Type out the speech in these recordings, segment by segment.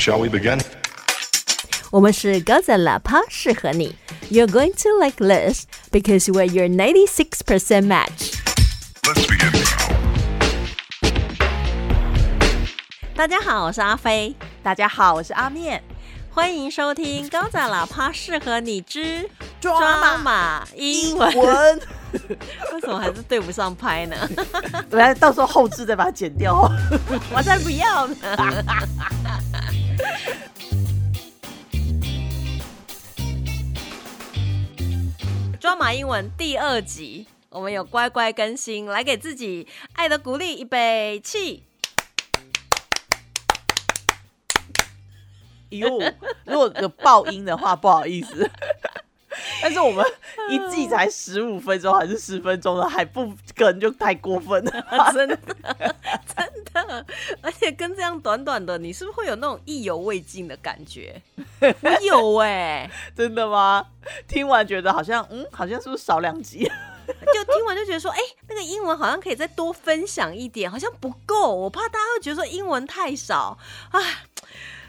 Shall we begin? 我们是高赞喇叭，适合你。You're going to like this because we're your 96% match. Let's begin now. 大家好，我是阿飞，大家好，我是阿面。欢迎收听高赞喇叭，适合你之抓马英文。文，为什么还是对不上拍呢？来，到时候后置再把它剪掉哦。我才不要呢！抓马英文第二集，我们有乖乖更新，来给自己爱的鼓励，预备起！哟，如果有爆音的话，不好意思。但是我们一季才十五分钟还是十分钟的，还不跟就太过分了。真的，真的，而且跟这样短短的，你是不是会有那种意犹未尽的感觉？我有哎、真的吗？听完觉得好像，嗯，好像是不是少两集？就听完就觉得说，哎、那个英文好像可以再多分享一点，好像不够，我怕大家会觉得说英文太少啊，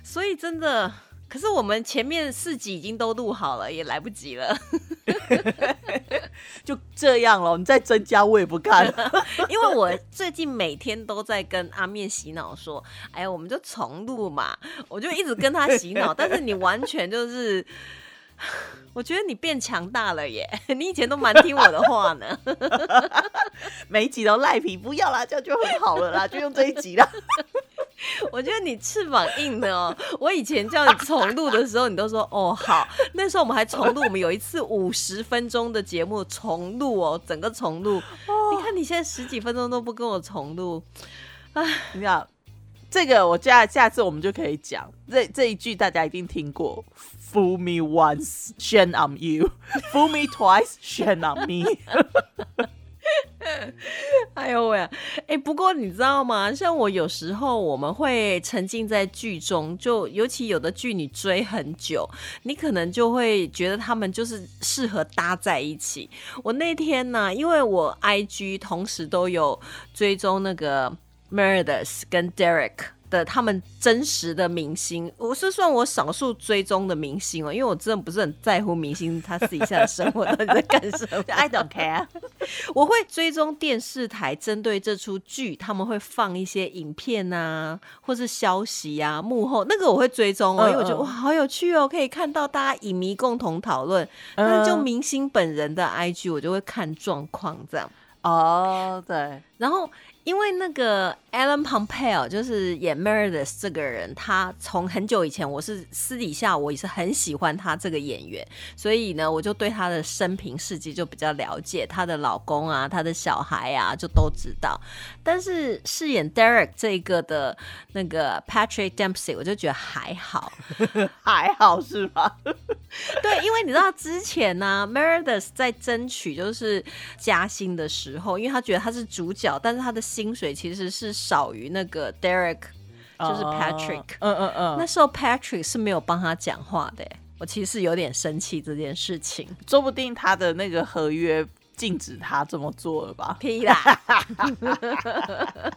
所以真的。可是我们前面四集已经都录好了，也来不及了，就这样了，你再增加我也不看。因为我最近每天都在跟阿面洗脑说，哎呀，我们就重录嘛，我就一直跟他洗脑，但是你完全就是，我觉得你变强大了耶，你以前都蛮听我的话呢。每一集都赖皮，不要啦，这样就很好了啦，就用这一集啦。我觉得你翅膀硬的哦。我以前叫你重录的时候，你都说哦好。那时候我们还重录，我们有一次五十分钟的节目重录哦，整个重录。你看你现在十几分钟都不跟我重录，你看，这个我下下次我们就可以讲这这一句，大家一定听过。Fool me once, shame on you. Fool me twice, shame on me. 哎呦喂！哎，不过你知道吗？像我有时候我们会沉浸在剧中，就尤其有的剧你追很久，你可能就会觉得他们就是适合搭在一起。我那天呢，因为我 IG 同时都有追踪那个 Meredith 跟 Derek。的他们真实的明星，我是算我少数追踪的明星哦，因为我真的不是很在乎明星他私底下的生活到底在干什么。I don't care. 我会追踪电视台针对这出剧，他们会放一些影片啊，或是消息啊，幕后那个我会追踪哦，嗯因为我觉得嗯哇，好有趣哦，可以看到大家影迷共同讨论。但是就嗯明星本人的 IG，我就会看状况这样。哦，对，然后因为那个 Alan Pompeo 就是演 Meredith 这个人，他从很久以前，我是私底下我也是很喜欢他这个演员，所以呢，我就对他的生平事迹就比较了解，他的老公啊，他的小孩啊，就都知道。但是饰演 Derek 这个的那个 Patrick Dempsey，我就觉得还好，还好是吧？对，因为你知道之前呢、Meredith 在争取就是加薪的时候，因为他觉得他是主角，但是他的薪水其实是少于那个 Derek，就是 Patrick。嗯嗯嗯，那时候 Patrick 是没有帮他讲话的，我其实有点生气这件事情。说不定他的那个合约禁止他这么做了吧？屁啦！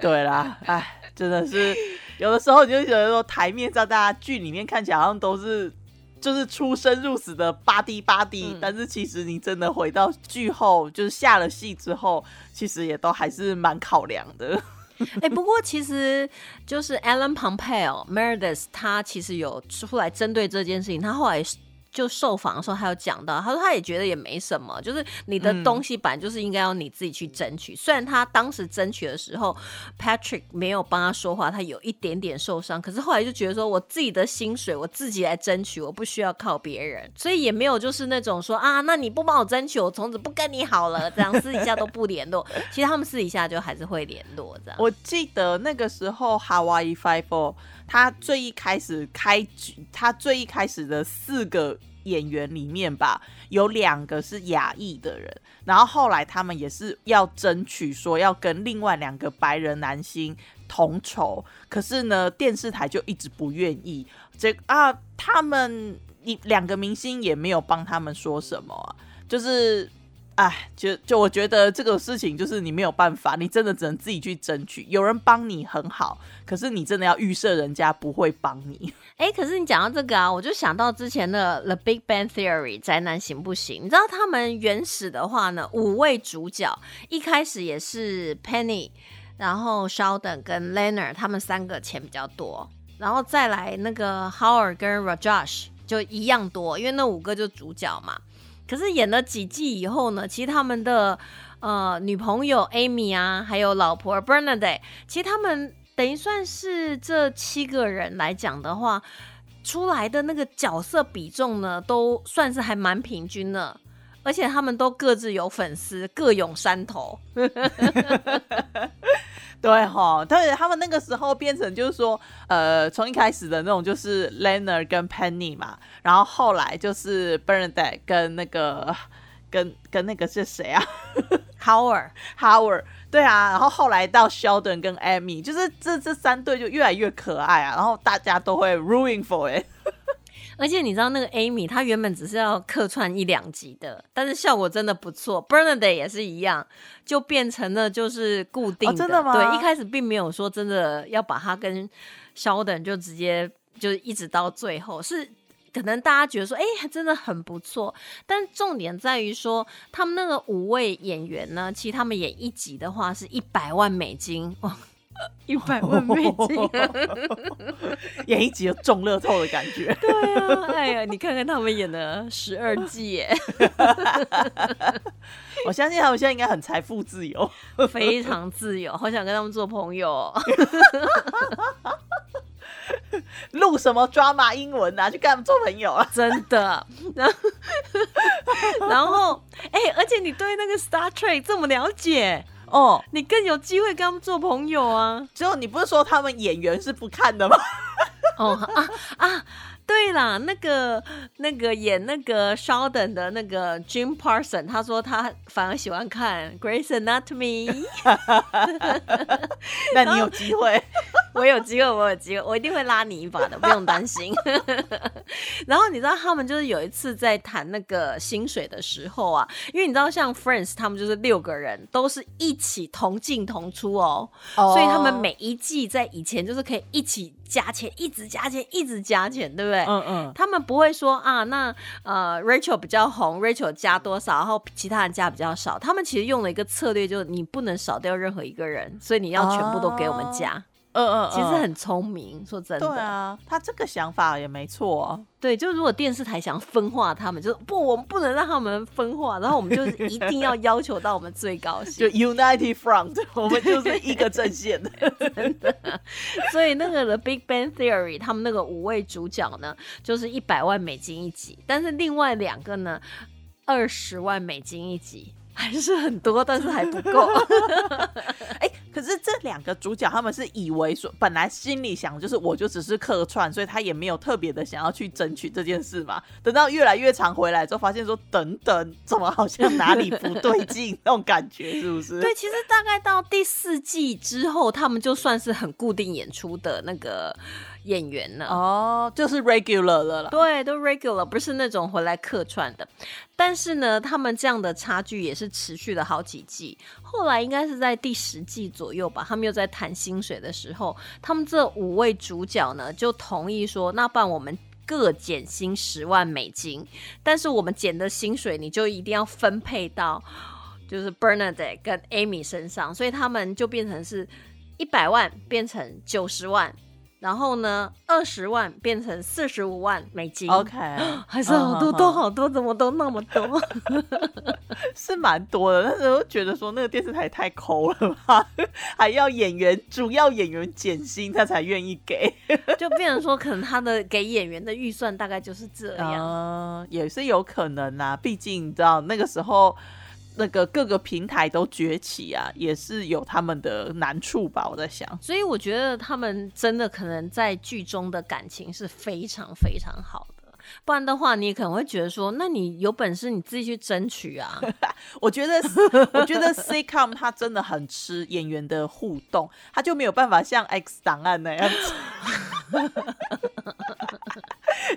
对啦，哎，真的是有的时候你就觉得说，台面上大家剧里面看起来好像都是就是出生入死的巴蒂巴蒂，嗯但是其实你真的回到剧后，就是下了戏之后，其实也都还是蛮考量的。哎、不过其实就是 Alan Pompeo Meredith，他其实有出来针对这件事情，他后来。就受访的时候，他有讲到，他说他也觉得也没什么，就是你的东西本来就是应该要你自己去争取。虽然他当时争取的时候，Patrick 没有帮他说话，他有一点点受伤，可是后来就觉得说我自己的薪水我自己来争取，我不需要靠别人，所以也没有就是那种说啊，那你不帮我争取，我从此不跟你好了，这样私底下都不联络。其实他们私底下就还是会联络这样。我记得那个时候 Hawaii Five Four，他最一开始开局，他最一开始的四个演员里面吧，有两个是亚裔的人，然后后来他们也是要争取说要跟另外两个白人男星同酬，可是呢，电视台就一直不愿意。这啊，他们一两个明星也没有帮他们说什么啊，就是哎，就就我觉得这个事情就是你没有办法，你真的只能自己去争取。有人帮你很好，可是你真的要预设人家不会帮你。哎，可是你讲到这个啊，我就想到之前的《The Big Bang Theory》宅男行不行？你知道他们原始的话呢，五位主角一开始也是 Penny，然后 Sheldon 跟 Leonard 他们三个钱比较多，然后再来那个 Howard 跟 Rajesh 就一样多，因为那五个就主角嘛。可是演了几季以后呢，其实他们的呃女朋友 Amy 啊，还有老婆 Bernadette，其实他们。等于算是这七个人来讲的话，出来的那个角色比重呢，都算是还蛮平均的，而且他们都各自有粉丝，各拥山头。对哈，对，他们那个时候变成就是说，呃，从一开始的那种就是 Leonard 跟 Penny 嘛，然后后来就是 Bernadette 跟那个跟跟那个是谁啊？Howard Howard。对啊，然后后来到 Sheldon 跟 Amy，就是这这三对就越来越可爱啊，然后大家都会 ruin for it。而且你知道那个 Amy，她原本只是要客串一两集的，但是效果真的不错。Bernadette 也是一样，就变成了就是固定的。真的吗？对，一开始并没有说真的要把她跟 Sheldon 就直接就一直到最后是。可能大家觉得说，哎，真的很不错，但重点在于说，他们那个五位演员呢，其实他们演一集的话是一百万美金，哇，一百万美金，演一集有中乐透的感觉。对啊，哎呀，你看看他们演的十二季，耶，我相信他们现在应该很财富自由，非常自由，好想跟他们做朋友。录什么抓马英文啊？去跟他们做朋友啊？真的。然后，然后，哎，而且你对那个 Star Trek 这么了解哦，你更有机会跟他们做朋友啊。之后你不是说他们演员是不看的吗？哦啊啊！对啦，那个那个演那个 Sheldon 的那个 Jim Parson，他说他反而喜欢看 Grey's Anatomy。那你有机会，我有机会，我有机会，我一定会拉你一把的，不用担心。然后你知道他们就是有一次在谈那个薪水的时候啊，因为你知道像 Friends 他们就是六个人都是一起同进同出哦，所以他们每一季在以前就是可以一起。加钱，一直加钱，一直加钱，对不对？嗯嗯。他们不会说啊，那呃，Rachel 比较红，Rachel 加多少，然后其他人加比较少。他们其实用了一个策略，就是你不能少掉任何一个人，所以你要全部都给我们加。嗯嗯，其实很聪明，说真的。对啊，他这个想法也没错。对，就如果电视台想分化他们，就不，我们不能让他们分化，然后我们就一定要要求到我们最高 就 United Front，我们就是一个阵线的，真的。所以那个 The Big Bang Theory，他们那个五位主角呢，就是一百万美金一集，但是另外两个呢，二十万美金一集。还是很多，但是还不够。哎，可是这两个主角他们是以为说，本来心里想就是我就只是客串，所以他也没有特别的想要去争取这件事嘛。等到越来越长回来之后，发现说等等，怎么好像哪里不对劲那种感觉，是不是？对，其实大概到第四季之后，他们就算是很固定演出的那个。演员呢？哦，就是 regular 了啦。对，都 regular，不是那种回来客串的。但是呢，他们这样的差距也是持续了好几季。后来应该是在第十季左右吧，他们又在谈薪水的时候，他们这五位主角呢就同意说，那不然我们各减薪十万美金，但是我们减的薪水你就一定要分配到就是 Bernadette 跟 Amy 身上，所以他们就变成是一百万变成九十万。然后呢，二十万变成四十五万美金，OK，还是好多，都好多，怎么都那么多？是蛮多的，但是我觉得说那个电视台太抠了吧，还要演员主要演员减薪，他才愿意给，就变成说可能他的给演员的预算大概就是这样，也是有可能呐，毕竟你知道那个时候。那个各个平台都崛起啊，也是有他们的难处吧？我在想，所以我觉得他们真的可能在剧中的感情是非常非常好的，不然的话，你也可能会觉得说，那你有本事你自己去争取啊。我觉得，我觉得 C com 他真的很吃演员的互动，他就没有办法像 X 档案那样子。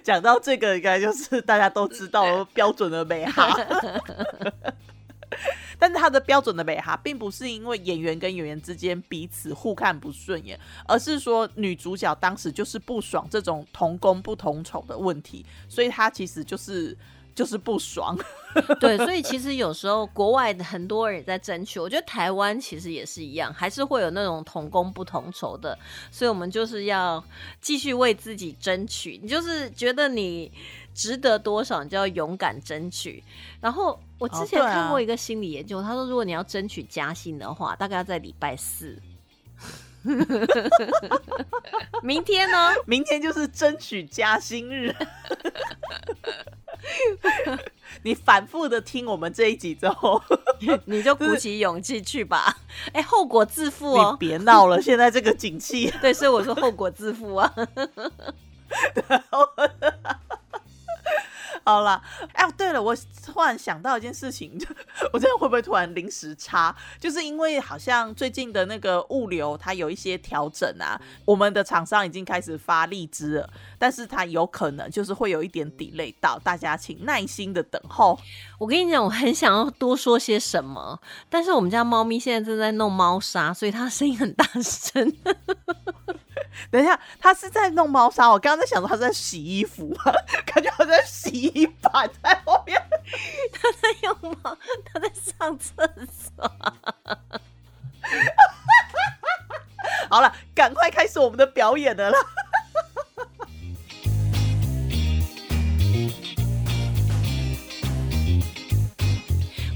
讲到这个，应该就是大家都知道标准的美哈。但是他的标准的美哈，并不是因为演员跟演员之间彼此互看不顺眼，而是说女主角当时就是不爽这种同工不同酬的问题，所以她其实就是就是不爽。对，所以其实有时候国外的很多人也在争取，我觉得台湾其实也是一样，还是会有那种同工不同酬的，所以我们就是要继续为自己争取。你就是觉得你值得多少，你就要勇敢争取。然后我之前看过一个心理研究，他说如果你要争取加薪的话，大概要在礼拜四。明天呢？明天就是争取加薪日。你反复的听我们这一集之后，你就鼓起勇气去吧。哎、后果自负你哦。别闹了，现在这个景气。对，所以我说后果自负啊。好啦，哎，对了，我突然想到一件事情，我这样会不会突然临时差？就是因为好像最近的那个物流它有一些调整啊，我们的厂商已经开始发荔枝了，但是它有可能就是会有一点 delay 到，大家请耐心的等候。我跟你讲，我很想要多说些什么，但是我们家猫咪现在正在弄猫砂，所以它声音很大声。等一下，他是在弄猫砂，我刚刚在想说他在洗衣服，感觉好像洗衣板在后面。他在用猫，他在上厕所。好了，赶快开始我们的表演了啦！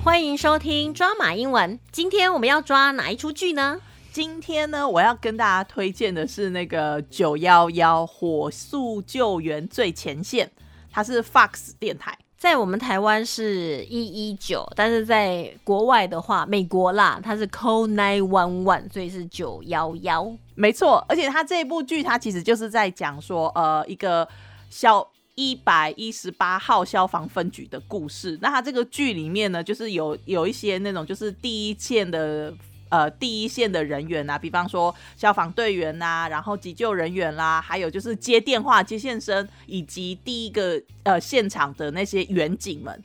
欢迎收听抓马英文。今天我们要抓哪一出剧呢？今天呢，我要跟大家推荐的是那个九幺幺火速救援最前线，它是 Fox 电台。在我们台湾是一一九，但是在国外的话，美国啦，它是 call nine one one，所以是九幺幺。没错，而且它这部剧，它其实就是在讲说，呃，一个消一百一十八号消防分局的故事。那它这个剧里面呢，就是有有一些那种就是第一线的。呃，第一线的人员啊，比方说消防队员呐、然后急救人员啦，还有就是接电话接线生，以及第一个呃现场的那些远景们。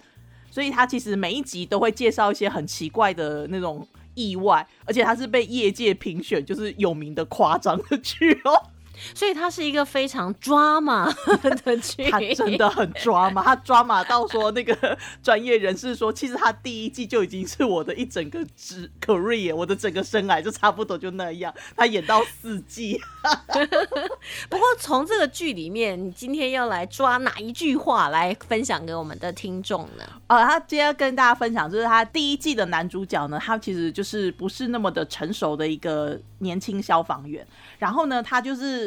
所以他其实每一集都会介绍一些很奇怪的那种意外，而且他是被业界评选就是有名的夸张的剧哦。所以它是一个非常 drama 的剧，他真的很抓马，他抓马到说那个专业人士说，其实他第一季就已经是我的一整个职 career，我的整个生涯就差不多就那样。他演到四季，不过从这个剧里面，你今天要来抓哪一句话来分享给我们的听众呢？呃，他今天要跟大家分享，就是他第一季的男主角呢，他其实就是不是那么的成熟的一个年轻消防员，然后呢，他就是。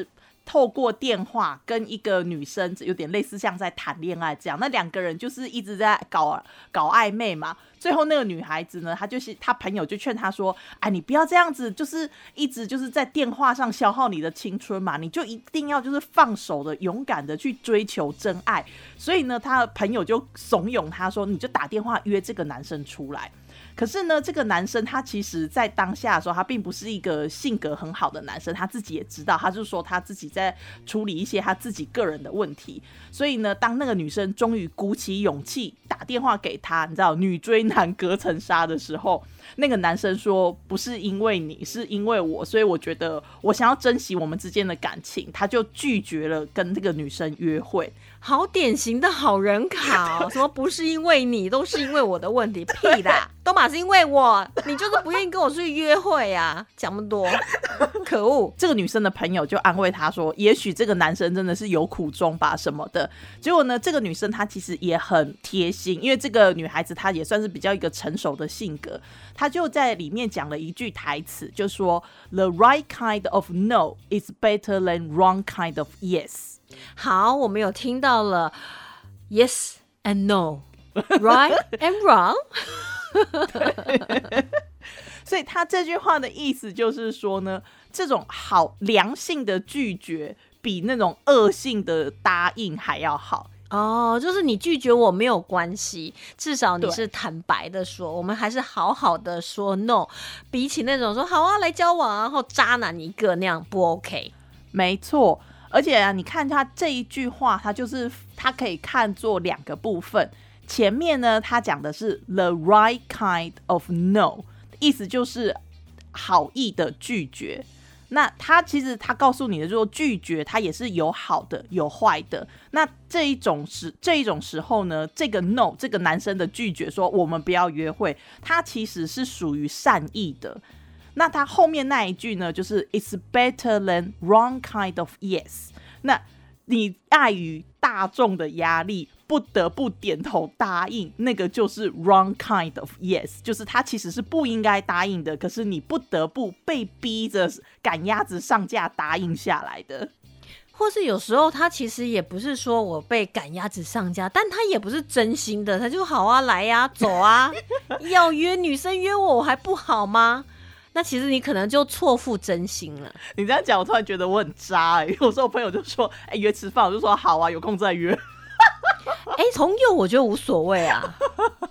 透过电话跟一个女生，有点类似像在谈恋爱这样，那两个人就是一直在搞搞暧昧嘛。最后那个女孩子呢，她就是她朋友就劝她说：“哎，你不要这样子，就是一直就是在电话上消耗你的青春嘛，你就一定要就是放手的、勇敢的去追求真爱。”所以呢，她的朋友就怂恿她说：“你就打电话约这个男生出来。”可是呢，这个男生他其实在当下的时候，他并不是一个性格很好的男生，他自己也知道，他就说他自己在处理一些他自己个人的问题。所以呢，当那个女生终于鼓起勇气打电话给他，你知道女追男隔层纱的时候，那个男生说不是因为你，是因为我，所以我觉得我想要珍惜我们之间的感情，他就拒绝了跟这个女生约会。好典型的好人卡哦！什么不是因为你，都是因为我的问题？屁啦，都马是因为我，你就是不愿意跟我出去约会啊！讲那么多，可恶！这个女生的朋友就安慰她说：“也许这个男生真的是有苦衷吧，什么的。”结果呢，这个女生她其实也很贴心，因为这个女孩子她也算是比较一个成熟的性格，她就在里面讲了一句台词，就说：“The right kind of no is better than wrong kind of yes。”好，我们有听到了 yes and no，right and wrong。所以他这句话的意思就是说呢，这种好良性的拒绝比那种恶性的答应还要好。哦，就是你拒绝我没有关系，至少你是坦白的说，我们还是好好的说 no，比起那种说好啊来交往啊，然后渣男一个那样不 OK。没错，而且啊，你看他这一句话，他就是他可以看作两个部分。前面呢，他讲的是 the right kind of no，意思就是好意的拒绝。那他其实他告诉你的就是拒绝，他也是有好的有坏的。那这一种时这一种时候呢，这个 no 这个男生的拒绝说我们不要约会，他其实是属于善意的。那他后面那一句呢，就是 It's better than wrong kind of yes。那你碍于大众的压力，不得不点头答应，那个就是 wrong kind of yes，就是他其实是不应该答应的，可是你不得不被逼着赶鸭子上架答应下来的。或是有时候他其实也不是说我被赶鸭子上架，但他也不是真心的，他就好啊，来呀，走啊，要约女生约我，我还不好吗？那其实你可能就错付真心了。你这样讲，我突然觉得我很渣哎、有时候我朋友就说，哎、约吃饭，我就说好啊，有空再约。哎、从幼我觉得无所谓啊。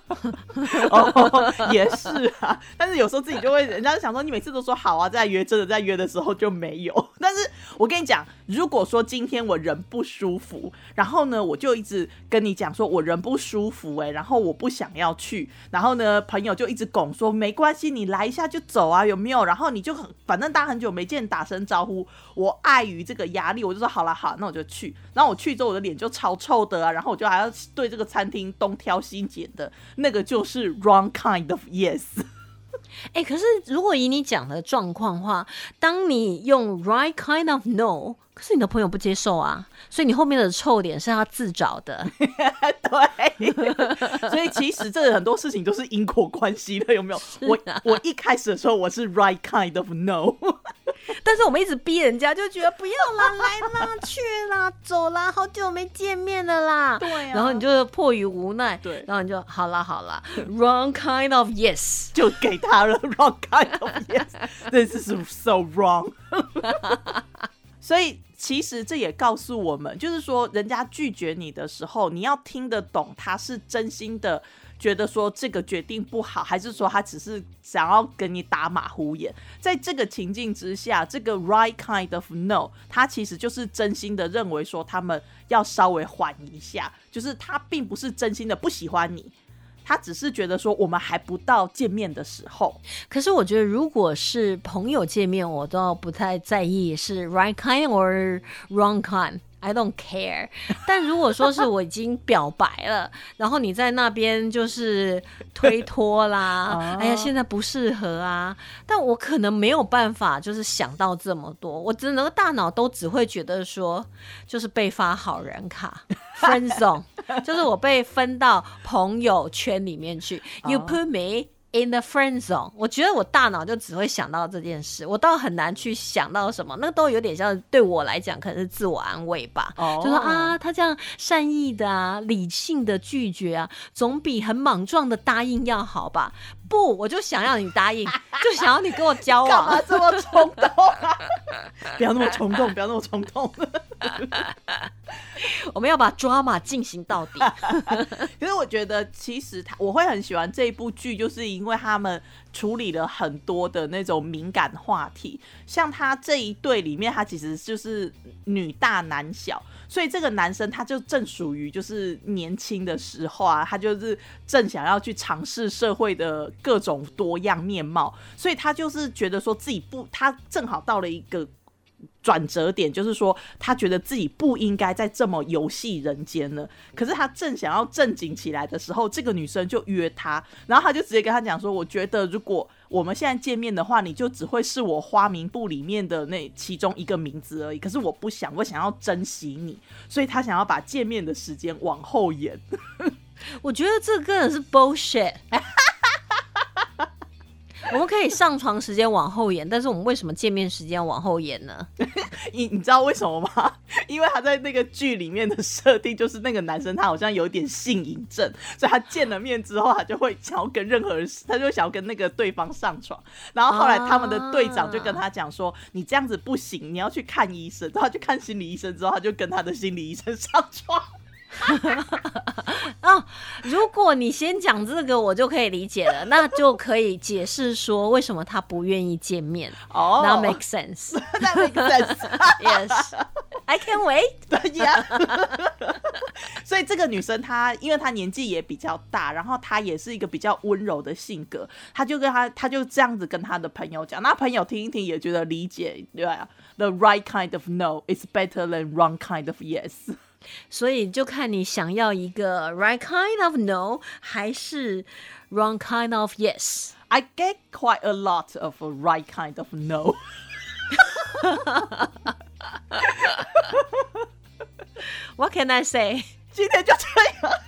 哦，也是啊，但是有时候自己就会，人家想说，你每次都说好啊，再约，真的在约的时候就没有。但是我跟你讲，如果说今天我人不舒服，然后呢，我就一直跟你讲说我人不舒服、欸，然后我不想要去，然后呢，朋友就一直拱说没关系，你来一下就走啊，有没有？然后你就很，反正大家很久没见，打声招呼，我碍于这个压力，我就说好了好，那我就去。然后我去之后，我的脸就超臭的啊，然后我就还要对这个餐厅东挑西拣的，那个就是 wrong kind of yes。哎、可是如果以你讲的状况的话，当你用 right kind of no，可是你的朋友不接受啊，所以你后面的臭脸是他自找的。对，所以其实这很多事情都是因果关系的，有没有？我我一开始的时候我是 right kind of no，但是我们一直逼人家，就觉得不要啦，来啦，去啦，走啦，好久没见面了啦。对啊然后你就迫于无奈，对然后你就好啦好啦，wrong kind of yes。就给他了 wrong kind of yes，this is so wrong。所以其实这也告诉我们，就是说，人家拒绝你的时候，你要听得懂他是真心的觉得说这个决定不好，还是说他只是想要跟你打马虎眼。在这个情境之下，这个 right kind of no，他其实就是真心的认为说他们要稍微缓一下，就是他并不是真心的不喜欢你。他只是觉得说我们还不到见面的时候，可是我觉得，如果是朋友见面，我倒不太在意是 right kind or wrong kind。I don't care，但如果说是我已经表白了，然后你在那边就是推脱啦，哎呀，现在不适合啊，但我可能没有办法，就是想到这么多，我只能大脑都只会觉得说，就是被发好人卡 friend zone，就是我被分到朋友圈里面去，you put me。In the friend zone，我觉得我大脑就只会想到这件事，我倒很难去想到什么，那都有点像对我来讲可能是自我安慰吧。哦就说啊，他这样善意的啊、理性的拒绝啊，总比很莽撞的答应要好吧？不，我就想要你答应，就想要你跟我交干嘛往。这么冲动啊？不要那么冲动，不要那么冲动。我们要把 drama 进行到底。可是我觉得，其实他我会很喜欢这一部剧，就是因为他们处理了很多的那种敏感话题。像他这一对里面，他其实就是女大男小，所以这个男生他就正属于就是年轻的时候啊，他就是正想要去尝试社会的各种多样面貌，所以他就是觉得说自己不，他正好到了一个。转折点就是说，他觉得自己不应该再这么游戏人间了。可是他正想要正经起来的时候，这个女生就约他，然后他就直接跟他讲说：“我觉得如果我们现在见面的话，你就只会是我花名簿里面的那其中一个名字而已。可是我不想，我想要珍惜你，所以他想要把见面的时间往后延。我觉得这根本是 bullshit。我们可以上床时间往后延，但是我们为什么见面时间往后延呢？你你知道为什么吗？因为他在那个剧里面的设定就是那个男生他好像有点性瘾症，所以他见了面之后，他就会想要跟任何人，他就想要跟那个对方上床。然后后来他们的队长就跟他讲说：“你这样子不行，你要去看医生。”然后他去看心理医生之后，他就跟他的心理医生上床。啊，如果你先讲这个，我就可以理解了，那就可以解释说为什么他不愿意见面。哦那 make sense. 那 make sense。Yes, I can wait. 对呀，所以这个女生她，因为她年纪也比较大，然后她也是一个比较温柔的性格，她就跟她，她就这样子跟她的朋友讲，那朋友听一听也觉得理解，对啊，The right kind of no is better than wrong kind of yes。所以就看你想要一个 right kind of no 还是 wrong kind of yes。 I get quite a lot of a right kind of no。 What can I say？今天就这样，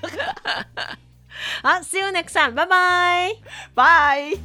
好，see you next time，拜拜。拜。